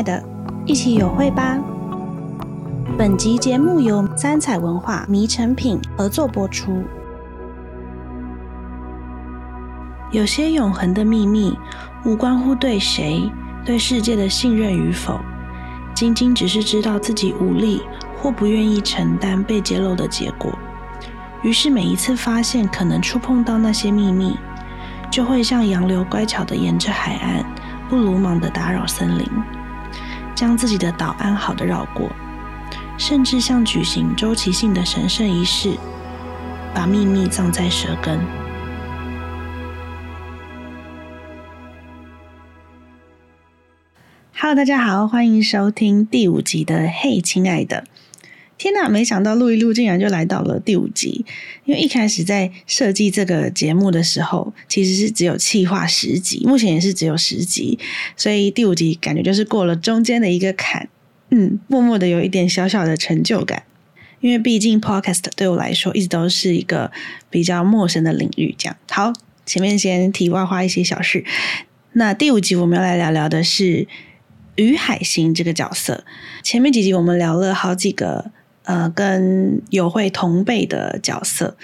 爱的，一起有会吧。本集节目由三彩文化迷成品合作播出。有些永恒的秘密，无关乎对谁、对世界的信任与否，仅仅只是知道自己无力或不愿意承担被揭露的结果。于是每一次发现可能触碰到那些秘密，就会像洋流乖巧地沿着海岸，不鲁莽的打扰森林，将自己的岛安好的绕过，甚至像举行周期性的神圣仪式，把秘密葬在舌根。Hello，大家好，欢迎收听第五集的《嘿，亲爱的》。天哪！没想到录一录，竟然就来到了第五集。因为一开始在设计这个节目的时候，其实是只有企划十集，目前也是只有十集，所以第五集感觉就是过了中间的一个坎，嗯，默默的有一点小小的成就感。因为毕竟 Podcast 对我来说一直都是一个比较陌生的领域。这样，好，前面先题外话一些小事。那第五集我们要来聊聊的是于海星这个角色。前面几集我们聊了好几个。呃，跟友会同辈的角色，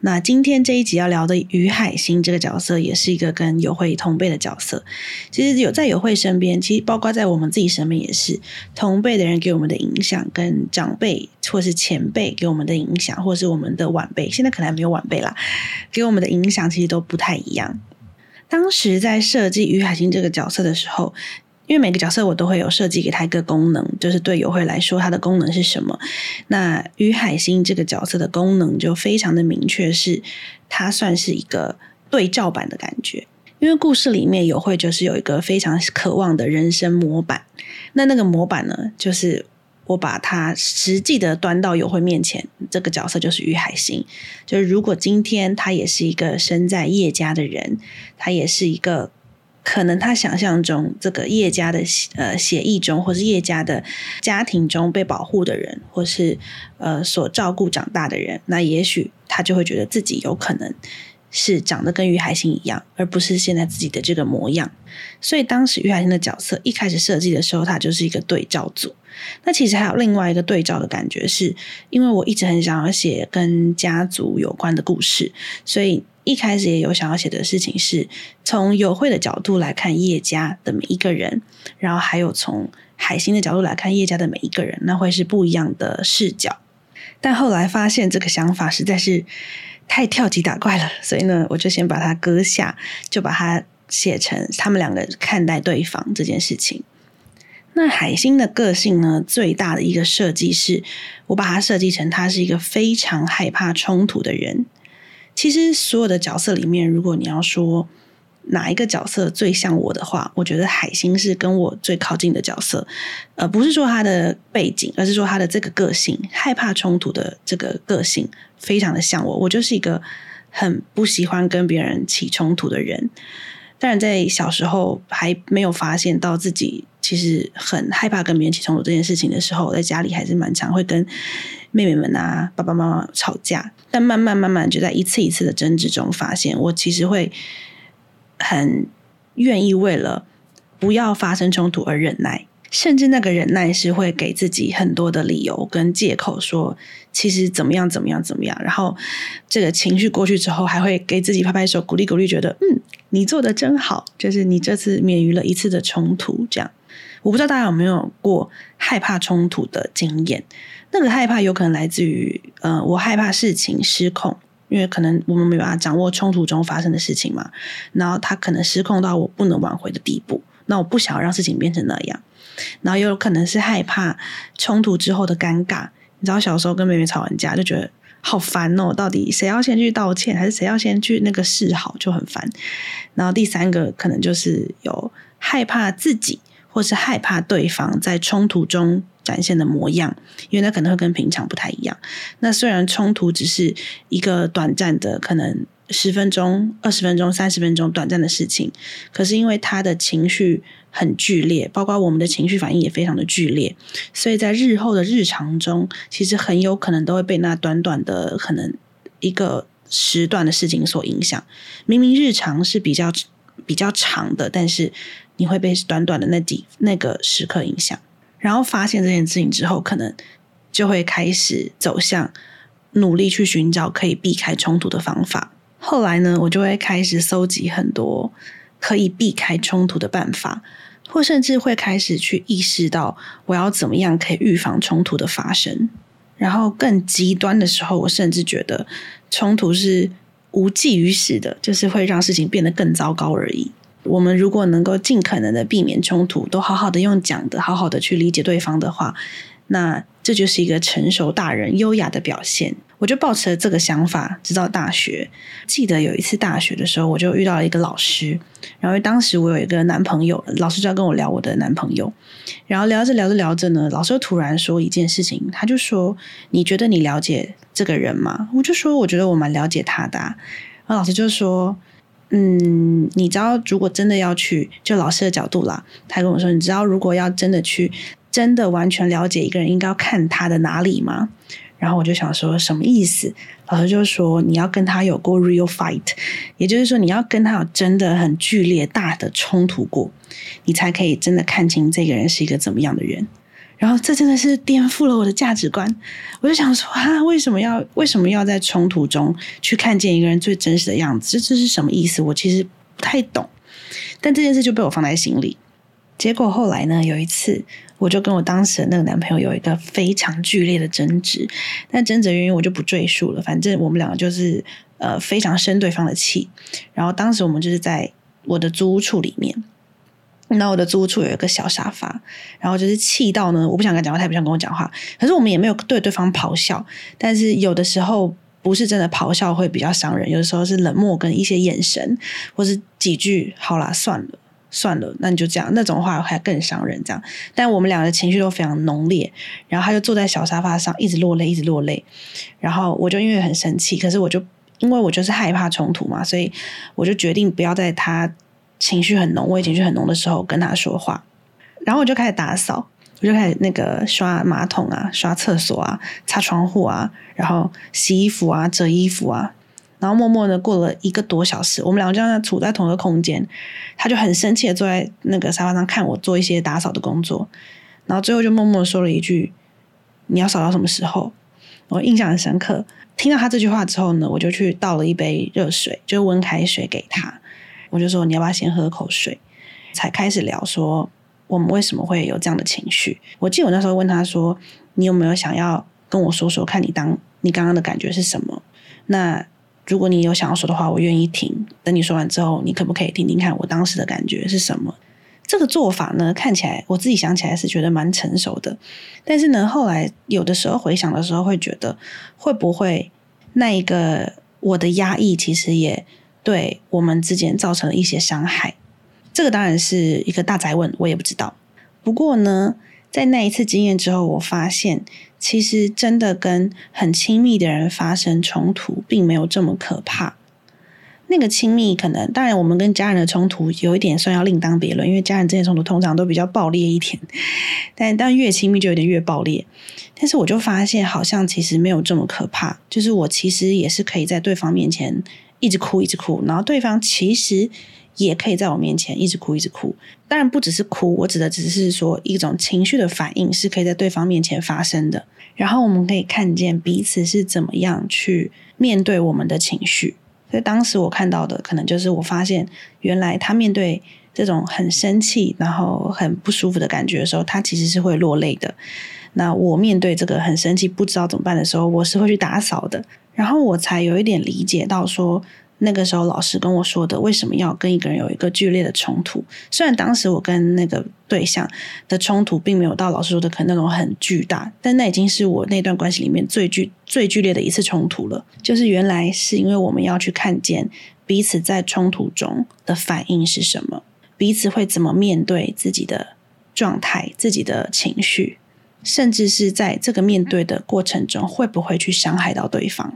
那今天这一集要聊的于海星这个角色，也是一个跟友会同辈的角色。其实有在友会身边，其实包括在我们自己身边也是同辈的人给我们的影响，跟长辈或是前辈给我们的影响，或是我们的晚辈，现在可能还没有晚辈啦，给我们的影响其实都不太一样。当时在设计于海星这个角色的时候。因为每个角色我都会有设计给他一个功能，就是对友会来说，它的功能是什么？那于海星这个角色的功能就非常的明确，是它算是一个对照版的感觉。因为故事里面有会就是有一个非常渴望的人生模板，那那个模板呢，就是我把它实际的端到有会面前，这个角色就是于海星。就是如果今天他也是一个身在叶家的人，他也是一个。可能他想象中这个叶家的呃协议中，或是叶家的家庭中被保护的人，或是呃所照顾长大的人，那也许他就会觉得自己有可能是长得跟于海星一样，而不是现在自己的这个模样。所以当时于海星的角色一开始设计的时候，他就是一个对照组。那其实还有另外一个对照的感觉，是因为我一直很想要写跟家族有关的故事，所以。一开始也有想要写的事情是从有会的角度来看叶家的每一个人，然后还有从海星的角度来看叶家的每一个人，那会是不一样的视角。但后来发现这个想法实在是太跳级打怪了，所以呢，我就先把它搁下，就把它写成他们两个看待对方这件事情。那海星的个性呢，最大的一个设计是我把它设计成他是一个非常害怕冲突的人。其实所有的角色里面，如果你要说哪一个角色最像我的话，我觉得海星是跟我最靠近的角色。呃，不是说他的背景，而是说他的这个个性，害怕冲突的这个个性，非常的像我。我就是一个很不喜欢跟别人起冲突的人。当然，在小时候还没有发现到自己其实很害怕跟别人起冲突这件事情的时候，在家里还是蛮常会跟妹妹们啊、爸爸妈妈吵架。但慢慢慢慢就在一次一次的争执中，发现我其实会很愿意为了不要发生冲突而忍耐。甚至那个忍耐是会给自己很多的理由跟借口，说其实怎么样怎么样怎么样。然后这个情绪过去之后，还会给自己拍拍手，鼓励鼓励，觉得嗯，你做的真好，就是你这次免于了一次的冲突。这样，我不知道大家有没有过害怕冲突的经验？那个害怕有可能来自于呃，我害怕事情失控，因为可能我们没有办法掌握冲突中发生的事情嘛。然后它可能失控到我不能挽回的地步，那我不想要让事情变成那样。然后也有可能是害怕冲突之后的尴尬，你知道小时候跟妹妹吵完架就觉得好烦哦，到底谁要先去道歉，还是谁要先去那个示好，就很烦。然后第三个可能就是有害怕自己，或是害怕对方在冲突中展现的模样，因为那可能会跟平常不太一样。那虽然冲突只是一个短暂的，可能十分钟、二十分钟、三十分钟短暂的事情，可是因为他的情绪。很剧烈，包括我们的情绪反应也非常的剧烈，所以在日后的日常中，其实很有可能都会被那短短的可能一个时段的事情所影响。明明日常是比较比较长的，但是你会被短短的那几那个时刻影响。然后发现这件事情之后，可能就会开始走向努力去寻找可以避开冲突的方法。后来呢，我就会开始搜集很多可以避开冲突的办法，或甚至会开始去意识到我要怎么样可以预防冲突的发生。然后更极端的时候，我甚至觉得冲突是无济于事的，就是会让事情变得更糟糕而已。我们如果能够尽可能的避免冲突，都好好的用讲的，好好的去理解对方的话，那这就是一个成熟大人优雅的表现。我就抱持了这个想法，直到大学。记得有一次大学的时候，我就遇到了一个老师，然后当时我有一个男朋友，老师就要跟我聊我的男朋友，然后聊着聊着聊着呢，老师就突然说一件事情，他就说：“你觉得你了解这个人吗？”我就说：“我觉得我蛮了解他的啊。”然后老师就说：“嗯，你知道如果真的要去，就老师的角度啦，他跟我说，你知道如果要真的去，真的完全了解一个人，应该要看他的哪里吗？”然后我就想说，什么意思？老师就说，你要跟他有过 real fight，也就是说，你要跟他有真的很剧烈大的冲突过，你才可以真的看清这个人是一个怎么样的人。然后这真的是颠覆了我的价值观。我就想说啊，为什么要为什么要在冲突中去看见一个人最真实的样子？这这是什么意思？我其实不太懂。但这件事就被我放在心里。结果后来呢，有一次。我就跟我当时的那个男朋友有一个非常剧烈的争执，但争执原因我就不赘述了。反正我们两个就是呃非常生对方的气。然后当时我们就是在我的租屋处里面，那我的租屋处有一个小沙发，然后就是气到呢，我不想跟他讲话，他也不想跟我讲话。可是我们也没有对对方咆哮，但是有的时候不是真的咆哮会比较伤人，有的时候是冷漠跟一些眼神，或是几句“好啦，算了”。算了，那你就这样，那种话还更伤人。这样，但我们俩的情绪都非常浓烈。然后他就坐在小沙发上，一直落泪，一直落泪。然后我就因为很生气，可是我就因为我就是害怕冲突嘛，所以我就决定不要在他情绪很浓、我情绪很浓的时候跟他说话。然后我就开始打扫，我就开始那个刷马桶啊、刷厕所啊、擦窗户啊，然后洗衣服啊、折衣服啊。然后默默的过了一个多小时，我们两个就在处在同一个空间，他就很生气的坐在那个沙发上看我做一些打扫的工作，然后最后就默默说了一句：“你要扫到什么时候？”我印象很深刻。听到他这句话之后呢，我就去倒了一杯热水，就温开水给他。我就说：“你要不要先喝口水？”才开始聊说我们为什么会有这样的情绪。我记得我那时候问他说：“你有没有想要跟我说说看你当你刚刚的感觉是什么？”那如果你有想要说的话，我愿意听。等你说完之后，你可不可以听听看我当时的感觉是什么？这个做法呢，看起来我自己想起来是觉得蛮成熟的。但是呢，后来有的时候回想的时候，会觉得会不会那一个我的压抑，其实也对我们之间造成了一些伤害。这个当然是一个大哉问，我也不知道。不过呢，在那一次经验之后，我发现。其实真的跟很亲密的人发生冲突，并没有这么可怕。那个亲密可能，当然我们跟家人的冲突有一点算要另当别论，因为家人之间冲突通常都比较爆裂一点。但但越亲密就有点越爆裂。但是我就发现，好像其实没有这么可怕。就是我其实也是可以在对方面前一直哭，一直哭，然后对方其实。也可以在我面前一直哭，一直哭。当然不只是哭，我指的只是说一种情绪的反应是可以在对方面前发生的。然后我们可以看见彼此是怎么样去面对我们的情绪。所以当时我看到的，可能就是我发现，原来他面对这种很生气，然后很不舒服的感觉的时候，他其实是会落泪的。那我面对这个很生气，不知道怎么办的时候，我是会去打扫的。然后我才有一点理解到说。那个时候，老师跟我说的，为什么要跟一个人有一个剧烈的冲突？虽然当时我跟那个对象的冲突并没有到老师说的可能那种很巨大，但那已经是我那段关系里面最剧最剧烈的一次冲突了。就是原来是因为我们要去看见彼此在冲突中的反应是什么，彼此会怎么面对自己的状态、自己的情绪，甚至是在这个面对的过程中，会不会去伤害到对方。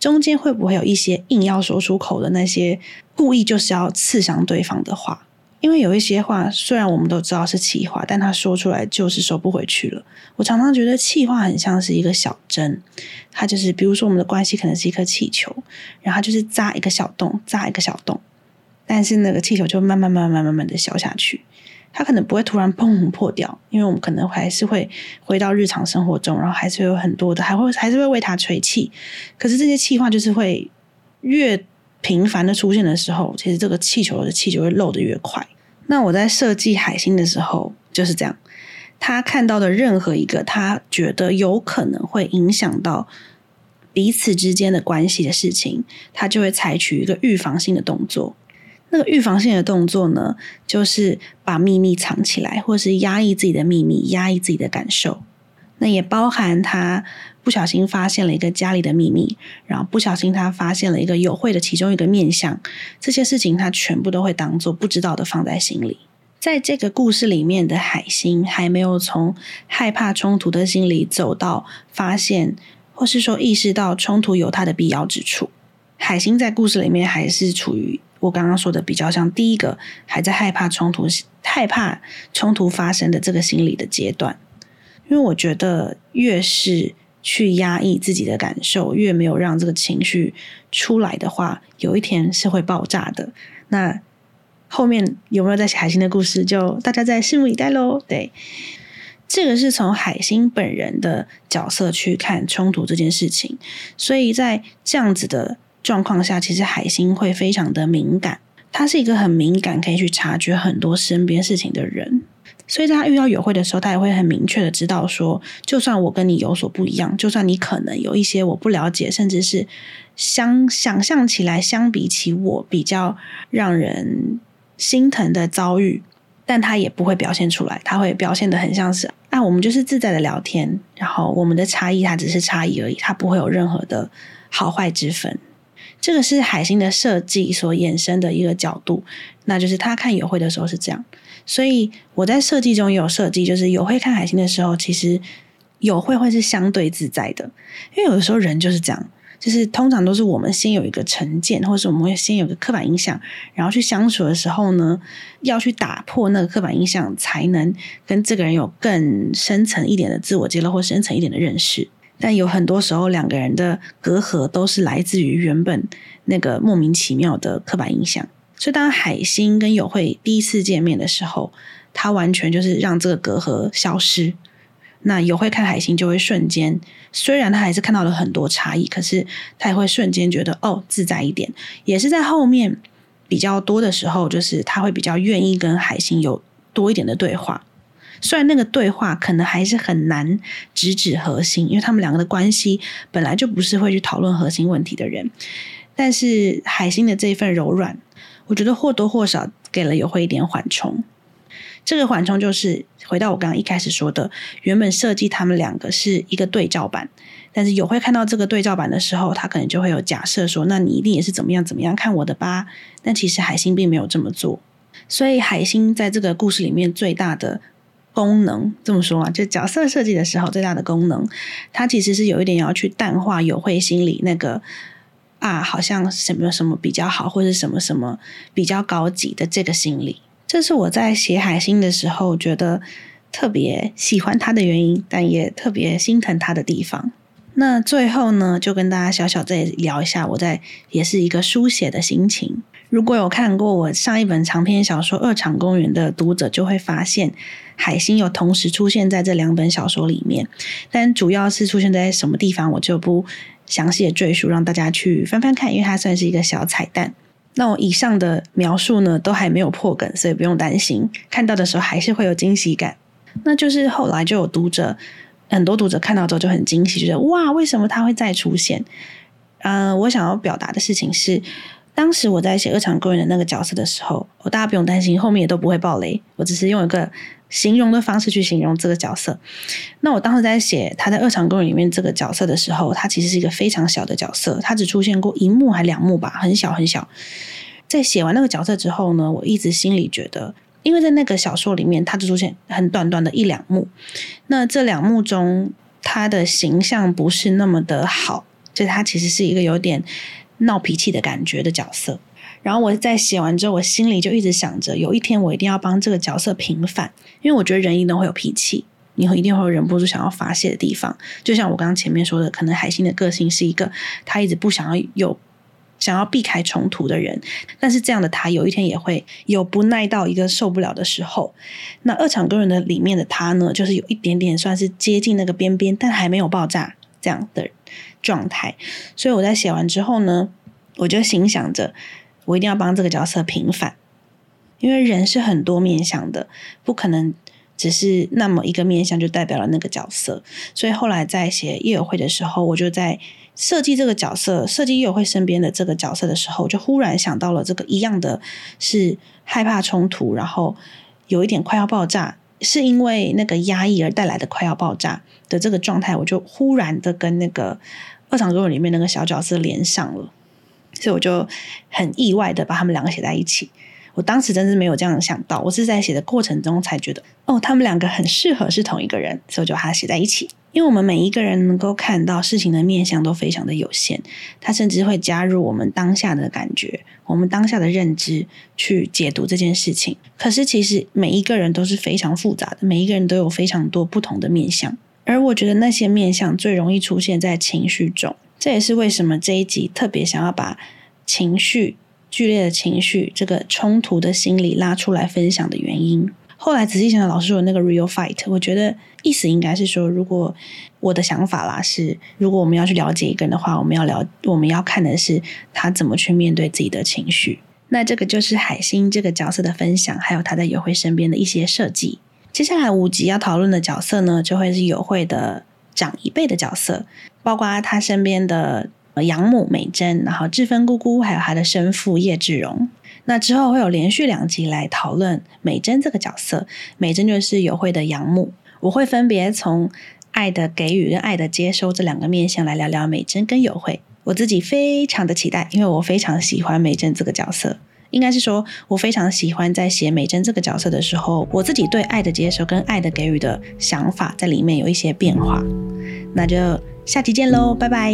中间会不会有一些硬要说出口的那些故意就是要刺伤对方的话？因为有一些话虽然我们都知道是气话，但他说出来就是收不回去了。我常常觉得气话很像是一个小针，它就是比如说我们的关系可能是一颗气球，然后就是扎一个小洞，扎一个小洞。但是那个气球就慢慢、慢慢、慢慢的消下去。它可能不会突然砰破掉，因为我们可能还是会回到日常生活中，然后还是会有很多的，还会还是会为它吹气。可是这些气话就是会越频繁的出现的时候，其实这个气球的气就会漏的越快。那我在设计海星的时候就是这样，他看到的任何一个他觉得有可能会影响到彼此之间的关系的事情，他就会采取一个预防性的动作。那个预防性的动作呢，就是把秘密藏起来，或是压抑自己的秘密，压抑自己的感受。那也包含他不小心发现了一个家里的秘密，然后不小心他发现了一个友会的其中一个面相，这些事情他全部都会当做不知道的放在心里。在这个故事里面的海星还没有从害怕冲突的心理走到发现，或是说意识到冲突有它的必要之处。海星在故事里面还是处于。我刚刚说的比较像第一个，还在害怕冲突、害怕冲突发生的这个心理的阶段，因为我觉得越是去压抑自己的感受，越没有让这个情绪出来的话，有一天是会爆炸的。那后面有没有在写海星的故事，就大家再拭目以待喽。对，这个是从海星本人的角色去看冲突这件事情，所以在这样子的。状况下，其实海星会非常的敏感，他是一个很敏感，可以去察觉很多身边事情的人。所以在他遇到友会的时候，他也会很明确的知道说，就算我跟你有所不一样，就算你可能有一些我不了解，甚至是相想象起来相比起我比较让人心疼的遭遇，但他也不会表现出来，他会表现的很像是啊，我们就是自在的聊天，然后我们的差异它只是差异而已，它不会有任何的好坏之分。这个是海星的设计所衍生的一个角度，那就是他看友会的时候是这样，所以我在设计中也有设计，就是友会看海星的时候，其实友会会是相对自在的，因为有的时候人就是这样，就是通常都是我们先有一个成见，或是我们会先有个刻板印象，然后去相处的时候呢，要去打破那个刻板印象，才能跟这个人有更深层一点的自我揭露或深层一点的认识。但有很多时候，两个人的隔阂都是来自于原本那个莫名其妙的刻板印象。所以，当海星跟友会第一次见面的时候，他完全就是让这个隔阂消失。那友会看海星就会瞬间，虽然他还是看到了很多差异，可是他也会瞬间觉得哦，自在一点。也是在后面比较多的时候，就是他会比较愿意跟海星有多一点的对话。虽然那个对话可能还是很难直指核心，因为他们两个的关系本来就不是会去讨论核心问题的人，但是海星的这一份柔软，我觉得或多或少给了友会一点缓冲。这个缓冲就是回到我刚刚一开始说的，原本设计他们两个是一个对照版，但是友会看到这个对照版的时候，他可能就会有假设说，那你一定也是怎么样怎么样看我的吧？但其实海星并没有这么做，所以海星在这个故事里面最大的。功能这么说啊，就角色设计的时候最大的功能，它其实是有一点要去淡化有会心理那个啊，好像什么什么比较好，或者什么什么比较高级的这个心理。这是我在写海星的时候觉得特别喜欢他的原因，但也特别心疼他的地方。那最后呢，就跟大家小小再聊一下，我在也是一个书写的心情。如果有看过我上一本长篇小说《二场公园》的读者，就会发现海星有同时出现在这两本小说里面，但主要是出现在什么地方，我就不详细的赘述，让大家去翻翻看，因为它算是一个小彩蛋。那我以上的描述呢，都还没有破梗，所以不用担心，看到的时候还是会有惊喜感。那就是后来就有读者，很多读者看到之后就很惊喜，觉得哇，为什么他会再出现？嗯、我想要表达的事情是。当时我在写二场公园的那个角色的时候，我大家不用担心，后面也都不会爆雷。我只是用一个形容的方式去形容这个角色。那我当时在写他在二场公园里面这个角色的时候，他其实是一个非常小的角色，他只出现过一幕还两幕吧，很小很小。在写完那个角色之后呢，我一直心里觉得，因为在那个小说里面，他只出现很短短的一两幕，那这两幕中他的形象不是那么的好，就他其实是一个有点。闹脾气的感觉的角色，然后我在写完之后，我心里就一直想着，有一天我一定要帮这个角色平反，因为我觉得人一定会有脾气，你会一定会忍不住想要发泄的地方。就像我刚刚前面说的，可能海星的个性是一个，他一直不想要有想要避开冲突的人，但是这样的他有一天也会有不耐到一个受不了的时候。那二场个人的里面的他呢，就是有一点点算是接近那个边边，但还没有爆炸这样的状态。所以我在写完之后呢，我就心想着，我一定要帮这个角色平反，因为人是很多面向的，不可能。只是那么一个面向就代表了那个角色，所以后来在写叶有慧的时候，我就在设计这个角色，设计叶有慧身边的这个角色的时候，就忽然想到了这个一样的是害怕冲突，然后有一点快要爆炸，是因为那个压抑而带来的快要爆炸的这个状态，我就忽然的跟那个二场公园里面那个小角色连上了，所以我就很意外的把他们两个写在一起。我当时真是没有这样想到，我是在写的过程中才觉得，哦，他们两个很适合是同一个人，所以我就把它写在一起。因为我们每一个人能够看到事情的面相都非常的有限，它甚至会加入我们当下的感觉、我们当下的认知去解读这件事情。可是其实每一个人都是非常复杂的，每一个人都有非常多不同的面相，而我觉得那些面相最容易出现在情绪中，这也是为什么这一集特别想要把情绪。剧烈的情绪，这个冲突的心理拉出来分享的原因。后来仔细想想，老师说的那个 real fight，我觉得意思应该是说，如果我的想法啦是，如果我们要去了解一个人的话，我们要了，我们要看的是他怎么去面对自己的情绪。那这个就是海星这个角色的分享，还有他在友会身边的一些设计。接下来五集要讨论的角色呢，就会是友会的长一辈的角色，包括他身边的。养母美珍，然后志芬姑姑，还有她的生父叶志荣。那之后会有连续两集来讨论美珍这个角色。美珍就是友会的养母，我会分别从爱的给予跟爱的接收这两个面向来聊聊美珍跟友会。我自己非常的期待，因为我非常喜欢美珍这个角色。应该是说，我非常喜欢在写美珍这个角色的时候，我自己对爱的接收跟爱的给予的想法在里面有一些变化。那就下期见喽，拜拜。